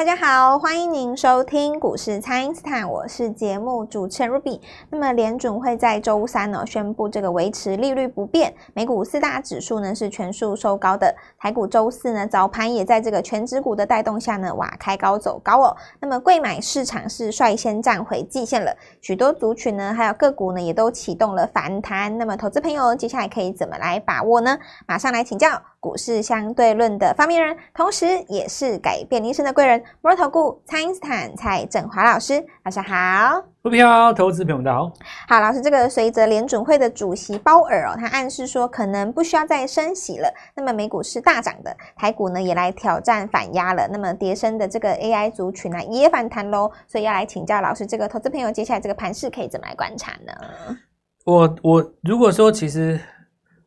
大家好，欢迎您收听股市蔡因斯坦，我是节目主持人 Ruby。那么联准会在周三呢宣布这个维持利率不变，美股四大指数呢是全数收高的，台股周四呢早盘也在这个权值股的带动下呢，哇开高走高哦。那么贵买市场是率先站回季线了，许多族群呢还有个股呢也都启动了反弹。那么投资朋友接下来可以怎么来把握呢？马上来请教股市相对论的发明人，同时也是改变人生的贵人。摩尔投顾蔡因斯坦蔡振华老师，晚上好。股票投资朋友大家好。好，老师，这个随着联准会的主席鲍尔哦，他暗示说可能不需要再升息了。那么美股是大涨的，台股呢也来挑战反压了。那么跌升的这个 AI 族群呢也反弹喽。所以要来请教老师，这个投资朋友接下来这个盘势可以怎么来观察呢？我我如果说其实。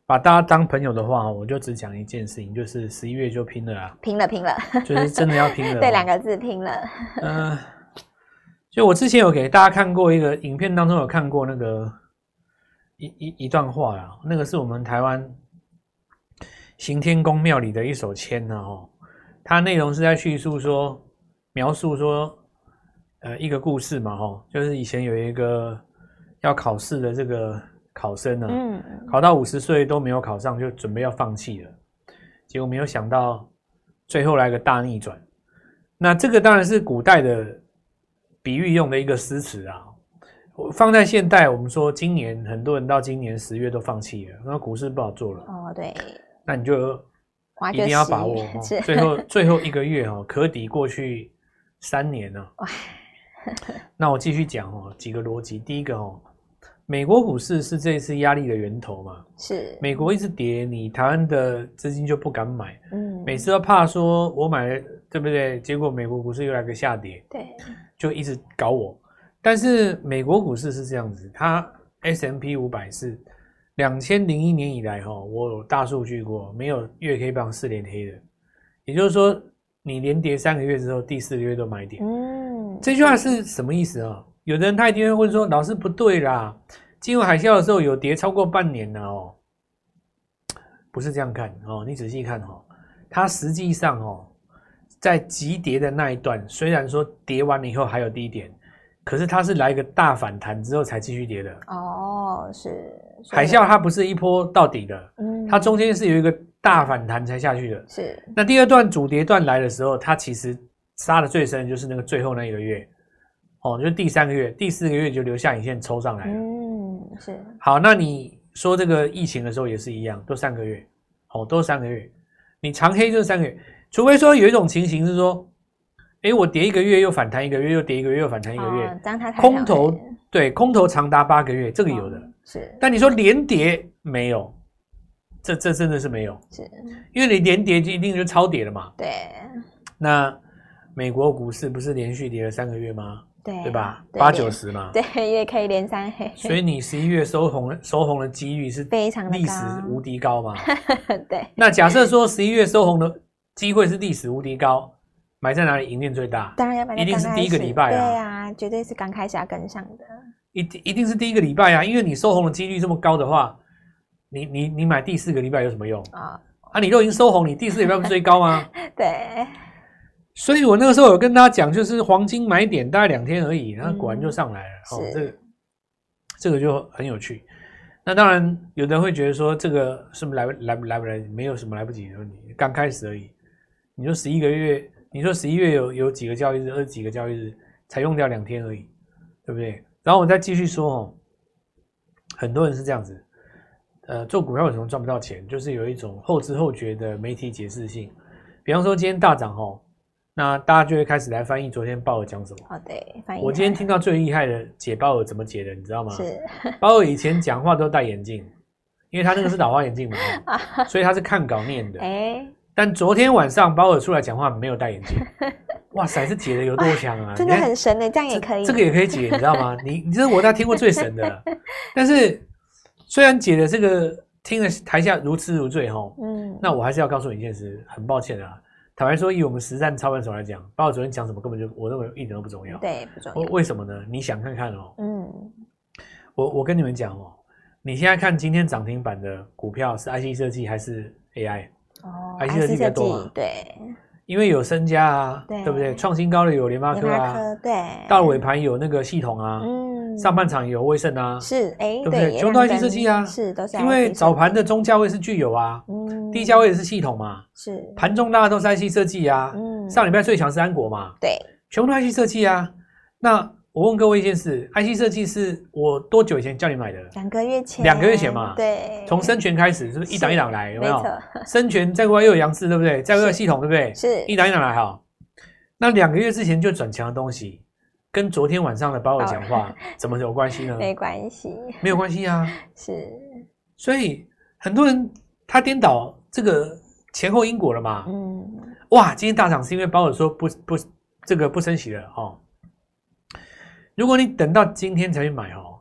把大家当朋友的话，我就只讲一件事情，就是十一月就拼了啊！拼了，拼了，就是真的要拼了。对，两个字，拼了。嗯、呃，就我之前有给大家看过一个影片，当中有看过那个一一一段话啊，那个是我们台湾行天宫庙里的一首签呢，哦，它内容是在叙述说，描述说，呃，一个故事嘛，哈，就是以前有一个要考试的这个。考生呢，嗯，考到五十岁都没有考上，就准备要放弃了。结果没有想到，最后来个大逆转。那这个当然是古代的比喻用的一个诗词啊。放在现代，我们说今年很多人到今年十月都放弃了，那股市不好做了。哦，对。那你就一定要把握，最后最后一个月哦，可抵过去三年呢。哇。那我继续讲哦，几个逻辑。第一个哦。美国股市是这一次压力的源头嘛？是。美国一直跌，你台湾的资金就不敢买。嗯。每次都怕说我买了，对不对？结果美国股市又来个下跌。对。就一直搞我。但是美国股市是这样子，它 S M P 五百是两千零一年以来哈，我有大数据过，没有月 K 棒四连黑的。也就是说，你连跌三个月之后，第四个月都买点。嗯。这句话是什么意思啊？有的人他一定会问说：“老师不对啦，金融海啸的时候有跌超过半年了哦，不是这样看哦。你仔细看哦，它实际上哦，在急跌的那一段，虽然说跌完了以后还有低点，可是它是来一个大反弹之后才继续跌的哦。是海啸，它不是一波到底的，嗯，它中间是有一个大反弹才下去的。是那第二段主跌段来的时候，它其实杀的最深就是那个最后那一个月。”哦，就是第三个月、第四个月就留下影线抽上来了。嗯，是。好，那你说这个疫情的时候也是一样，都三个月，哦，都三个月。你长黑就是三个月，除非说有一种情形是说，哎，我跌一个月又反弹一个月，又跌一个月又反弹一个月，哦、空头对，空头长达八个月，这个有的、哦、是。但你说连跌没有，这这真的是没有，是。因为你连跌就一定就超跌了嘛。对。那美国股市不是连续跌了三个月吗？对，对吧？八九十嘛，对，也可以连三黑。所以你十一月收红，收红的几率是非常历史无敌高嘛？对。那假设说十一月收红的机会是历史无敌高，买在哪里赢面最大？当然要买在一定是第一个礼拜啊！对啊，绝对是刚开始要跟上的。一定一定是第一个礼拜啊，因为你收红的几率这么高的话，你你你买第四个礼拜有什么用啊？啊，你都已经收红，你第四个礼拜不是最高吗？对。所以我那个时候有跟大家讲，就是黄金买点大概两天而已，然后果然就上来了。嗯、哦，这个这个就很有趣。那当然，有的人会觉得说，这个是不是来来来不来？没有什么来不及的问题，刚开始而已。你说十一个月，你说十一月有有几个交易日，二十几个交易日，才用掉两天而已，对不对？然后我再继续说哦，很多人是这样子，呃，做股票为什么赚不到钱？就是有一种后知后觉的媒体解释性。比方说今天大涨哦。那大家就会开始来翻译昨天鲍尔讲什么？哦，对，翻译。我今天听到最厉害的解鲍尔怎么解的，你知道吗？是。鲍尔以前讲话都戴眼镜，因为他那个是老花眼镜嘛，所以他是看稿念的。哎。但昨天晚上鲍尔出来讲话没有戴眼镜，哇塞，这解的有多强啊！真的很神的，这样也可以。这个也可以解，你知道吗？你你这是我大家听过最神的。但是虽然解的这个听了台下如痴如醉哈，嗯，那我还是要告诉你一件事，很抱歉啊。坦白说，以我们实战操盘手来讲，包括昨天讲什么，根本就我认为一点都不重要。对，不重要。为什么呢？你想看看哦。嗯。我我跟你们讲哦，你现在看今天涨停板的股票是 IC 设计还是 AI？哦，IC 设计比较多嘛。对。因为有身家啊，对，对不对？创新高的有联发科啊，科对，到尾盘有那个系统啊，嗯，上半场有威盛啊，是，哎，对不对？全部都 IC 设计啊，是都是，因为早盘的中价位是具有啊，嗯，低价位是系统嘛，是，盘中大家都是 IC 设计啊，嗯，上礼拜最强是安国嘛，对，全部都 IC 设计啊，那。我问各位一件事，IC 设计是我多久以前叫你买的？两个月前。两个月前嘛。对。从生全开始，是不是一档一档来？有没有？生全再过来又有扬智，对不对？再过来系统，对不对？是。一档一档来哈。那两个月之前就转强的东西，跟昨天晚上的鲍尔讲话 怎么有关系呢？没关系。没有关系啊。是。所以很多人他颠倒这个前后因果了嘛。嗯。哇，今天大涨是因为鲍尔说不不这个不升息了哦。如果你等到今天才去买哦，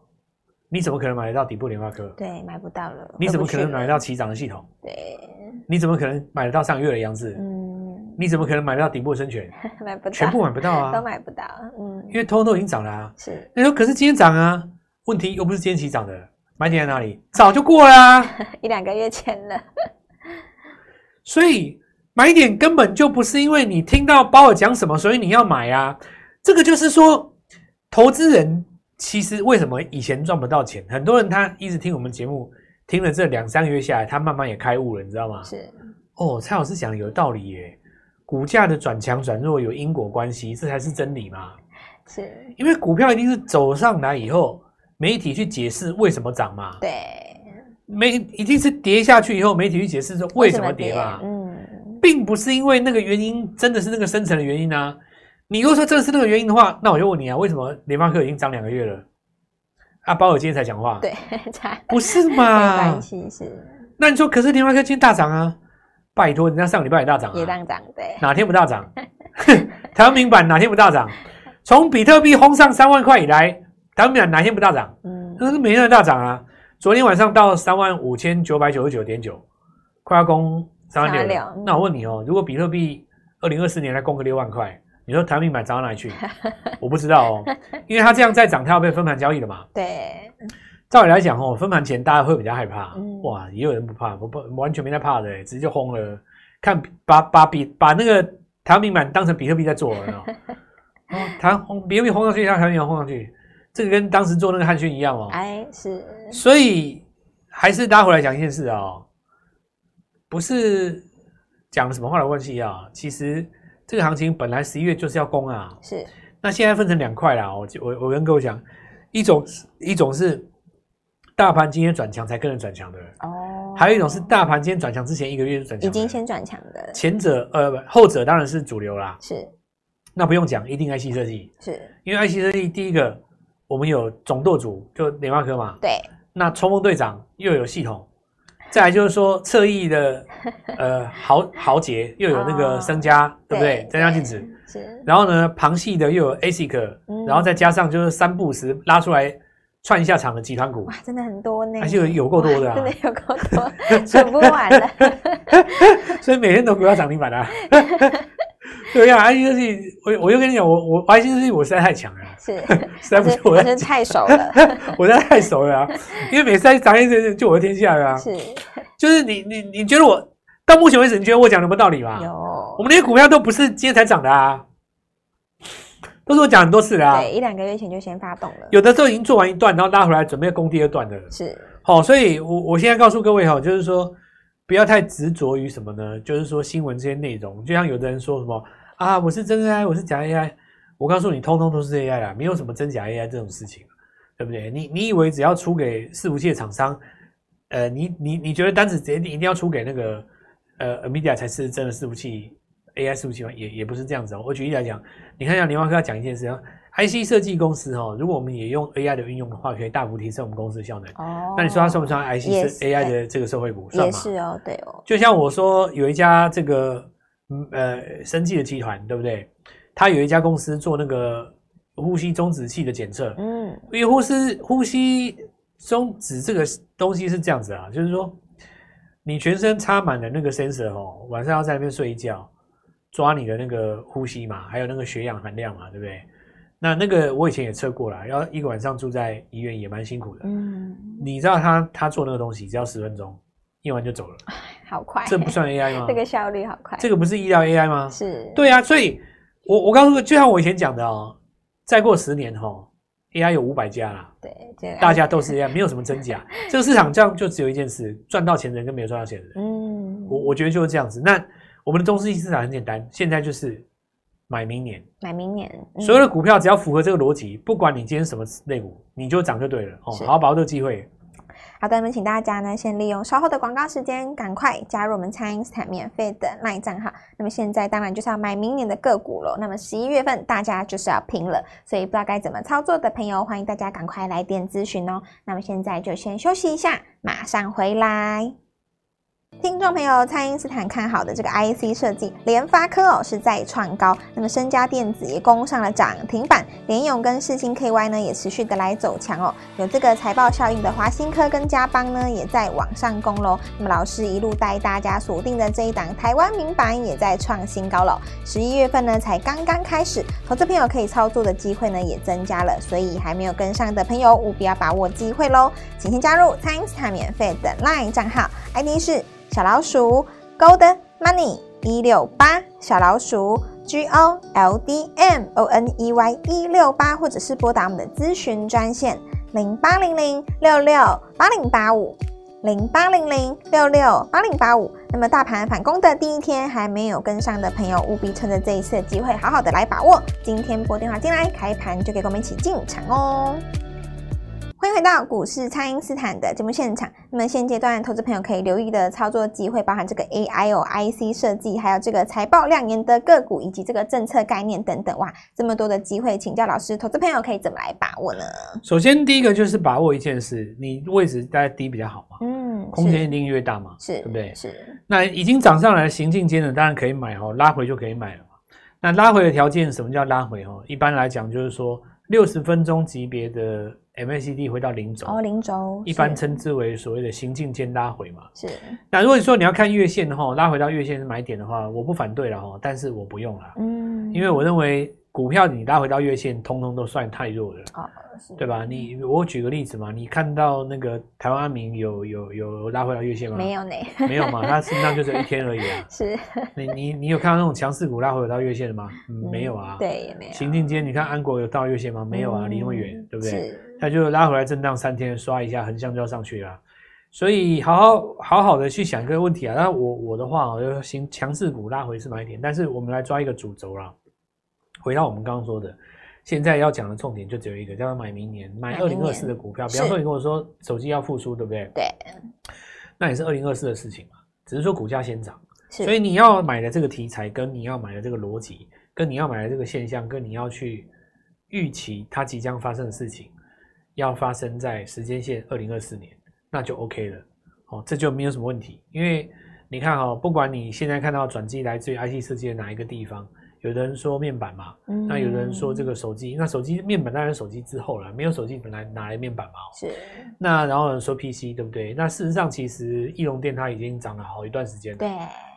你怎么可能买得到底部联发科？对，买不到了。你怎么可能买得到起涨的系统？对。你怎么可能买得到上个月的样子？嗯。你怎么可能买得到底部的生全？买不到。全部买不到啊。都买不到。嗯。因为通通都已经涨了啊。是。你说可是今天涨啊？问题又不是今天起涨的，买点在哪里？早就过了啊。一两个月前了。所以买点根本就不是因为你听到包尔讲什么，所以你要买啊。这个就是说。投资人其实为什么以前赚不到钱？很多人他一直听我们节目，听了这两三个月下来，他慢慢也开悟了，你知道吗？是哦，蔡老师讲的有道理耶，股价的转强转弱有因果关系，这才是真理嘛。是，因为股票一定是走上来以后，媒体去解释为什么涨嘛。对，媒一定是跌下去以后，媒体去解释说为什么跌嘛。嗯，并不是因为那个原因真的是那个深层的原因啊。你如果说这是那个原因的话，那我就问你啊，为什么联发科已经涨两个月了？啊，包尔今天才讲话，对，才不是嘛？没关系，是。那你说，可是联发科今天大涨啊？拜托，人家上礼拜也大涨啊，也大涨，对，哪天不大涨？台湾明版哪天不大涨？从比特币轰上三万块以来，台湾明版哪天不大涨？嗯，那是每天都大涨啊。昨天晚上到三万五千九百九十九点九，快要攻三万六。那我问你哦，如果比特币二零二四年来攻个六万块？你说台湾明版涨到哪里去？我不知道哦，因为它这样再涨，它要被分盘交易了嘛。对，照理来讲哦，分盘前大家会比较害怕。嗯、哇，也有人不怕，不不完全没在怕的，直接就轰了。看把把比把那个台湾明板当成比特币在做了，哦，台湾比特币轰上去，它台湾明板轰上去，这个跟当时做那个汉逊一样哦。哎，是。所以还是大家回来讲一件事哦，不是讲了什么话的关系啊，其实。这个行情本来十一月就是要攻啊，是。那现在分成两块啦，我我我跟各位讲，一种一种是大盘今天转强才跟着转强的哦，还有一种是大盘今天转强之前一个月就转强，已经先转强的。前者呃不，后者当然是主流啦，是。那不用讲，一定 IC 设计，是因为 IC 设计第一个我们有总舵主就联发科嘛，对。那冲锋队长又有系统。再来就是说，侧翼的 呃豪豪杰又有那个升家，哦、对不对？增加镜子是。然后呢，旁系的又有 ASIC，、嗯、然后再加上就是三不时拉出来串一下场的集团股，哇，真的很多呢，还是有有够多的、啊，真的有够多，数不完了。所以每天都不要涨停板啊。对呀，IC 设计，我我就跟你讲，我我 IC 设计我实在太强了。是，实在不是我，真太熟了。我实在太熟了啊！因为每次涨一涨就我的天下了啊。是，就是你你你觉得我到目前为止，你觉得我讲的有没有道理吗？有。我们那些股票都不是今天才涨的啊，都是我讲很多次了啊。对，一两个月前就先发动了。有的时候已经做完一段，然后拉回来准备攻第二段的。是。好，所以我我现在告诉各位哈，就是说不要太执着于什么呢？就是说新闻这些内容，就像有的人说什么啊，我是真 AI，我是假 AI。我告诉你，通通都是 AI 啦，没有什么真假 AI 这种事情，对不对？你你以为只要出给伺服器的厂商，呃，你你你觉得单子直接一定要出给那个呃 NVIDIA 才是真的伺服器 AI 伺服器吗？也也不是这样子哦。我举例来讲，你看一下联发科要讲一件事啊，IC 设计公司哈，如果我们也用 AI 的运用的话，可以大幅提升我们公司的效能。哦，那你说它算不算 IC 是 AI 的这个社会股？算吗？也是哦，对哦。就像我说有一家这个呃生技的集团，对不对？他有一家公司做那个呼吸中止器的检测，嗯，因为呼吸呼吸中止这个东西是这样子啊，就是说你全身插满了那个 sensor 哦，晚上要在那边睡一觉，抓你的那个呼吸嘛，还有那个血氧含量嘛，对不对？那那个我以前也测过了，要一个晚上住在医院也蛮辛苦的，嗯，你知道他他做那个东西只要十分钟，验完就走了。好快，这不算 AI 吗？这个效率好快，这个不是医疗 AI 吗？是，对啊，所以我我告诉你，就像我以前讲的哦，再过十年哈、哦。AI 有五百家啦，对，这个、大家都是 AI，，没有什么真假。这个市场这样就只有一件事：赚到钱的人跟没有赚到钱的人。嗯，我我觉得就是这样子。那我们的中资市场很简单，现在就是买明年，买明年，嗯、所有的股票只要符合这个逻辑，不管你今天什么类股，你就涨就对了。哦，好好把握这个机会。好的，那么请大家呢，先利用稍后的广告时间，赶快加入我们蔡因斯坦免费的 LINE 账号。那么现在当然就是要买明年的个股了。那么十一月份大家就是要拼了，所以不知道该怎么操作的朋友，欢迎大家赶快来电咨询哦。那么现在就先休息一下，马上回来。听众朋友，蔡因斯坦看好的这个 IC 设计，联发科哦是再创高，那么升佳电子也攻上了涨停板，联咏跟世星 KY 呢也持续的来走强哦，有这个财报效应的华新科跟嘉邦呢也在往上攻喽。那么老师一路带大家锁定的这一档台湾名板也在创新高了，十一月份呢才刚刚开始，投资朋友可以操作的机会呢也增加了，所以还没有跟上的朋友务必要把握机会喽，请先加入蔡因斯坦免费的 LINE 账号，ID 是。小老鼠 Gold Money 一六八，小老鼠 G O L D M O N E Y 一六八，或者是拨打我们的咨询专线零八零零六六八零八五零八零零六六八零八五。那么大盘反攻的第一天，还没有跟上的朋友，务必趁着这一次的机会，好好的来把握。今天拨电话进来，开盘就可以跟我们一起进场哦。欢迎回到股市，蔡因斯坦的节目现场。那么现阶段，投资朋友可以留意的操作机会，包含这个 AI 哦、IC 设计，还有这个财报亮眼的个股，以及这个政策概念等等。哇，这么多的机会，请教老师，投资朋友可以怎么来把握呢？首先，第一个就是把握一件事，你位置在低比较好嘛，嗯，空间一定越大嘛，是，对不对？是。那已经涨上来行进间的，当然可以买哦，拉回就可以买了嘛。那拉回的条件，什么叫拉回哦？一般来讲，就是说六十分钟级别的。MACD 回到零轴哦，零轴一般称之为所谓的行进间拉回嘛。是。那如果你说你要看月线的话，拉回到月线是买点的话，我不反对了哈，但是我不用了。嗯。因为我认为股票你拉回到月线，通通都算太弱了。哦。对吧？你我举个例子嘛，你看到那个台湾安明有有有拉回到月线吗？没有呢。没有嘛？它实际上就只有一天而已啊。是。你你你有看到那种强势股拉回到月线的吗？嗯，没有啊。对，也没有。行进间，你看安国有到月线吗？没有啊，离那么远，对不对？是。它就拉回来震荡三天，刷一下横向就要上去了，所以好好好好的去想一个问题啊。那我我的话，我就行强势股拉回是买点，但是我们来抓一个主轴啦。回到我们刚刚说的，现在要讲的重点就只有一个，叫做买明年，买二零二四的股票。比方说你跟我说手机要复苏，对不对？对。那也是二零二四的事情嘛，只是说股价先涨。所以你要买的这个题材，跟你要买的这个逻辑，跟你要买的这个现象，跟你要去预期它即将发生的事情。要发生在时间线二零二四年，那就 OK 了，哦，这就没有什么问题。因为你看哈、哦，不管你现在看到转机来自于 IC 设计的哪一个地方，有的人说面板嘛，嗯、那有的人说这个手机，那手机面板当然手机之后了，没有手机本来哪来面板嘛？是。那然后有人说 PC 对不对？那事实上其实义隆电它已经涨了好一段时间了，对，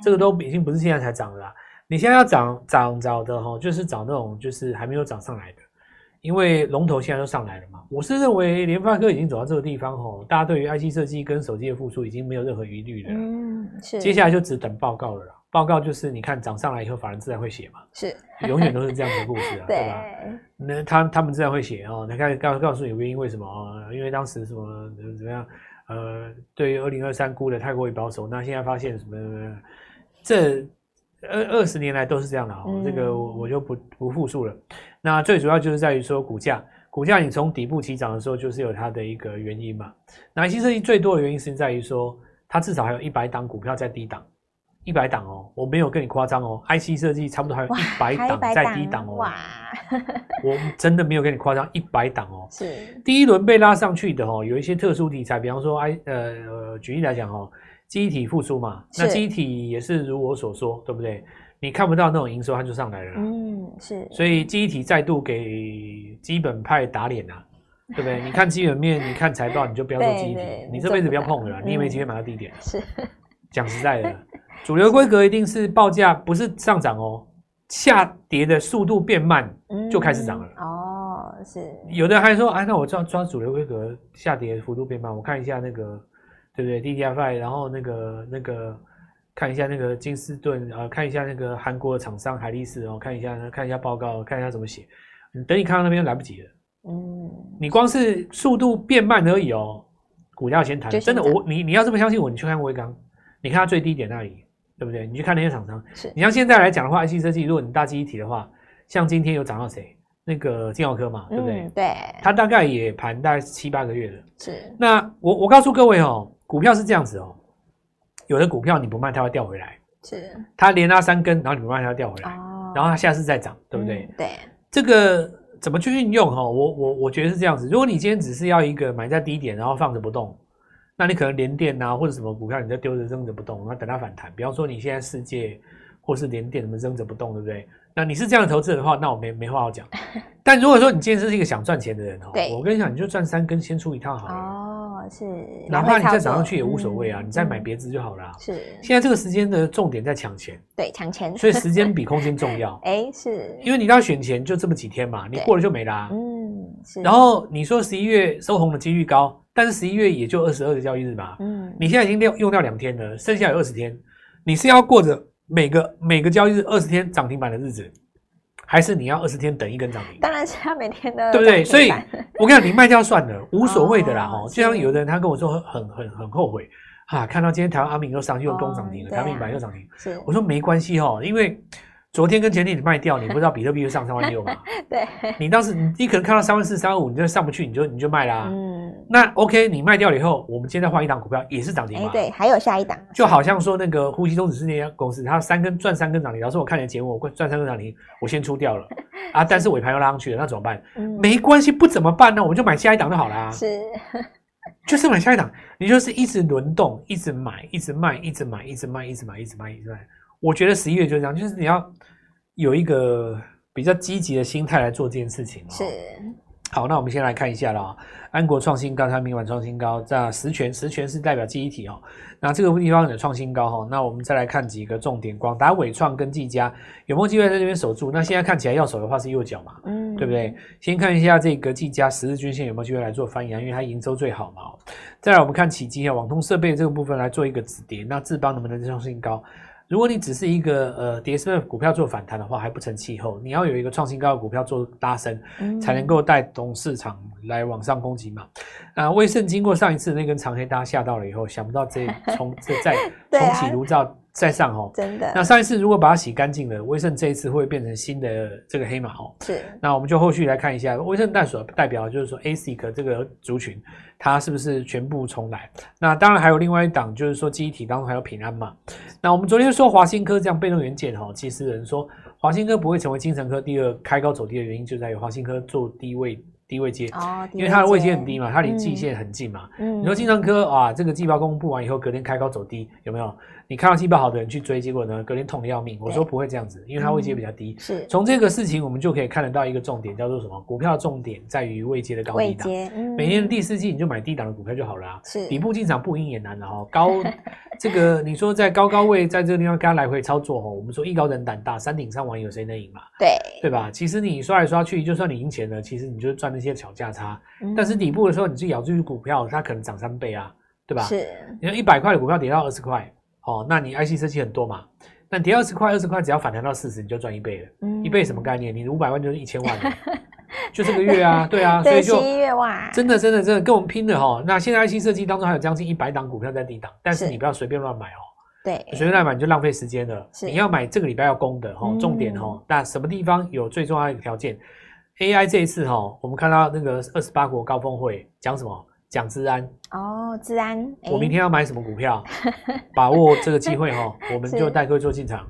这个都已经不是现在才涨的啦。你现在要涨涨找的哈，就是找那种就是还没有涨上来的。因为龙头现在都上来了嘛，我是认为联发科已经走到这个地方吼，大家对于 IC 设计跟手机的复苏已经没有任何疑虑了。嗯，是。接下来就只等报告了啦，报告就是你看涨上来以后，法人自然会写嘛。是。永远都是这样的故事啊，对，对吧？那他他们自然会写哦。你看告告诉你原因为什么啊？因为当时什么怎么样？呃，对于二零二三估的太过于保守，那现在发现什么？这。二二十年来都是这样的哦，嗯、这个我就不不复述了。那最主要就是在于说股价，股价你从底部起涨的时候，就是有它的一个原因嘛。那 IC 设计最多的原因是在于说，它至少还有一百档股票在低档，一百档哦，我没有跟你夸张哦，IC 设计差不多还有一百档在低档哦，哇，我真的没有跟你夸张，一百档哦，是第一轮被拉上去的哦，有一些特殊题材，比方说 I 呃呃，举例来讲哦。记忆体复苏嘛，那记忆体也是如我所说，对不对？你看不到那种营收，它就上来了。嗯，是。所以记忆体再度给基本派打脸啊，对不对？你看基本面，你看财报，你就不要做记忆体，你这辈子不要碰了，你也没机会买到低点。是。讲实在的，主流规格一定是报价不是上涨哦，下跌的速度变慢就开始涨了。哦，是。有的还说，哎，那我抓抓主流规格下跌幅度变慢，我看一下那个。对不对？D D F I，然后那个那个看一下那个金士顿啊，看一下那个韩国的厂商海力士哦，看一下看一下报告，看一下怎么写。你等你看到那边来不及了。嗯，你光是速度变慢而已哦，股价要先谈。真的，我你你要这么相信我，你去看威刚，你看它最低点那里，对不对？你去看那些厂商。是。你像现在来讲的话，IC 设计，如果你大记忆体的话，像今天有涨到谁？那个晶豪科嘛，对不对？嗯、对。它大概也盘大概七八个月了。是。那我我告诉各位哦，股票是这样子哦。有的股票你不卖，它会掉回来。是，它连拉三根，然后你不卖，它掉回来。哦，然后它下次再涨，对不对？嗯、对。这个怎么去运用？哈，我我我觉得是这样子。如果你今天只是要一个买在低点，然后放着不动，那你可能连电啊或者什么股票，你就丢着扔着不动，然后等它反弹。比方说你现在世界或是连电，什么扔着不动，对不对？那你是这样的投资人的话，那我没没话好讲。但如果说你今天是一个想赚钱的人哦，我跟你讲，你就赚三根，先出一趟好了。哦是，哪怕你再涨上去也无所谓啊，嗯、你再买别支就好了、啊。是，现在这个时间的重点在抢钱，对，抢钱，所以时间比空间重要。哎、欸，是，因为你要选钱就这么几天嘛，你过了就没啦、啊。嗯，是。然后你说十一月收红的几率高，但是十一月也就二十二个交易日嘛。嗯，你现在已经用用掉两天了，剩下有二十天，你是要过着每个每个交易日二十天涨停板的日子。还是你要二十天等一根涨停？当然是要每天的，对不对？所以我跟你讲，你卖掉算了，无所谓的啦。哦，就像有的人他跟我说很很很后悔啊，看到今天台湾阿明又上去又攻涨停了，台湾明板又涨停。是，我说没关系哦，因为。昨天跟前天你卖掉，你不知道比特币又上三万六吗？对，你当时你你可能看到三万四、三万五，你就上不去，你就你就卖啦、啊。嗯，那 OK，你卖掉了以后，我们现在换一档股票也是涨停嘛、欸？对，还有下一档，就好像说那个呼吸中止是那家公司，它三根赚三根涨停。老师，我看你的节目，我赚三根涨停，我先出掉了 啊，但是尾盘又拉上去了，那怎么办？嗯、没关系，不怎么办呢？我们就买下一档就好了、啊。是，就是买下一档，你就是一直轮动，一直买，一直卖，一直买，一直卖，一直买，一直卖，一直卖。我觉得十一月就是这样，就是你要。有一个比较积极的心态来做这件事情。是，好，那我们先来看一下啦。安国创新高，它明晚创新高，在十全，十全是代表记忆体哦。那这个地方有创新高哈。那我们再来看几个重点，广达、伟创跟技嘉有没有机会在这边守住？那现在看起来要守的话是右脚嘛，嗯，对不对？先看一下这个技嘉十日均线有没有机会来做翻扬，因为它营收最好嘛。再来我们看启碁啊，网通设备这个部分来做一个止跌，那智邦能不能创新高？如果你只是一个呃跌势的股票做反弹的话，还不成气候。你要有一个创新高的股票做拉升，嗯、才能够带动市场来往上攻击嘛。啊，威盛经过上一次那根长黑，大家吓到了以后，想不到这 重这再 重启炉灶再上哦，真的。那上一次如果把它洗干净了，威盛这一次会变成新的这个黑马哦。是。那我们就后续来看一下，威盛代所代表就是说 ASIC 这个族群，它是不是全部重来？那当然还有另外一档，就是说记忆体当中还有平安嘛。那我们昨天说华新科这样被动元件哈，其实人说华新科不会成为精神科第二开高走低的原因，就在于华新科做低位低位接，哦，因为它的位阶很低嘛，它离季线很近嘛。嗯，你说经常科啊，这个季报公布完以后，隔天开高走低，有没有？你看到季报好的人去追，结果呢，隔天痛得要命。我说不会这样子，因为它位阶比较低。是，从这个事情我们就可以看得到一个重点，叫做什么？股票的重点在于位阶的高低档。嗯，每年的第四季你就买低档的股票就好了啊。是，底部进场不赢也难的哈。高这个 你说在高高位，在这个地方跟他来回操作哈，我们说艺高人胆大，山顶上玩有谁能赢嘛？对，对吧？其实你刷来刷去，就算你赢钱了，其实你就赚那些小价差。但是底部的时候，你去咬住股票，它可能涨三倍啊，对吧？是，你说一百块的股票跌到二十块。哦，那你 IC 设计很多嘛？那跌二十块，二十块只要反弹到四十，你就赚一倍了。嗯，一倍什么概念？你五百万就是一千万了，就这个月啊，对啊，所以就一月哇，真的真的真的跟我们拼的哈。那现在 IC 设计当中还有将近一百档股票在低档，但是你不要随便乱买哦。对，随便乱买你就浪费时间了。你要买这个礼拜要攻的哈，重点哈。那什么地方有最重要的一个条件？AI 这一次哈，我们看到那个二十八国高峰会讲什么？讲治安哦，治安，我明天要买什么股票？把握这个机会哈，我们就带各位做进场。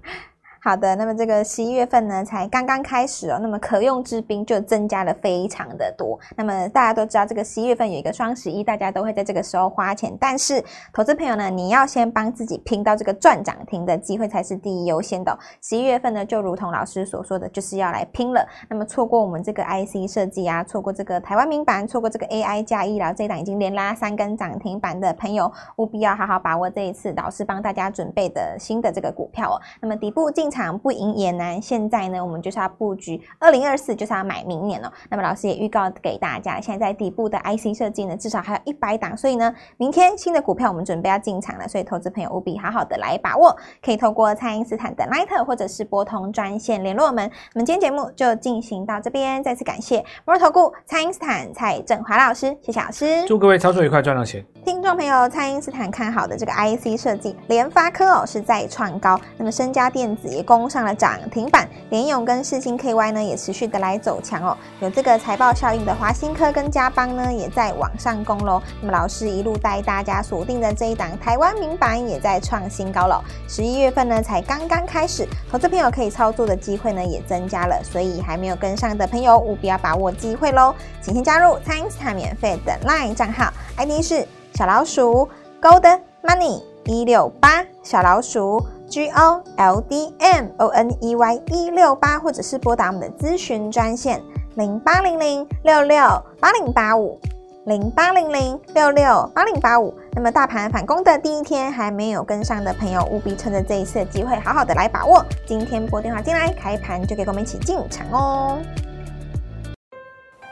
好的，那么这个十一月份呢，才刚刚开始哦，那么可用之兵就增加了非常的多。那么大家都知道，这个十一月份有一个双十一，大家都会在这个时候花钱。但是，投资朋友呢，你要先帮自己拼到这个赚涨停的机会才是第一优先的哦。十一月份呢，就如同老师所说的，就是要来拼了。那么错过我们这个 IC 设计啊，错过这个台湾明板，错过这个 AI 加医疗这一档已经连拉三根涨停板的朋友，务必要好好把握这一次老师帮大家准备的新的这个股票哦。那么底部进场。场不赢也难。现在呢，我们就是要布局二零二四，就是要买明年哦。那么老师也预告给大家，现在在底部的 IC 设计呢，至少还有一百档，所以呢，明天新的股票我们准备要进场了，所以投资朋友务必好好的来把握，可以透过蔡因斯坦的 Line 或者是拨通专线联络我们。我们今天节目就进行到这边，再次感谢摩尔投顾蔡因斯坦蔡振华老师，谢谢老师，祝各位操作愉快，赚到钱。听众朋友，蔡因斯坦看好的这个 IC 设计，联发科哦是再创高，那么深家电子也攻上了涨停板，联咏跟世星 KY 呢也持续的来走强哦，有这个财报效应的华新科跟嘉邦呢也在往上攻喽。那么老师一路带大家锁定的这一档台湾明版也在创新高了，十一月份呢才刚刚开始，投资朋友可以操作的机会呢也增加了，所以还没有跟上的朋友务必要把握机会喽，请先加入蔡因斯坦免费的 LINE 账号，ID 是。小老鼠 Golden Money 一六八，小老鼠 G O L D M O N E Y 一六八，或者是拨打我们的咨询专线零八零零六六八零八五零八零零六六八零八五。那么大盘反攻的第一天，还没有跟上的朋友，务必趁着这一次的机会，好好的来把握。今天拨电话进来，开盘就可以跟我们一起进场哦。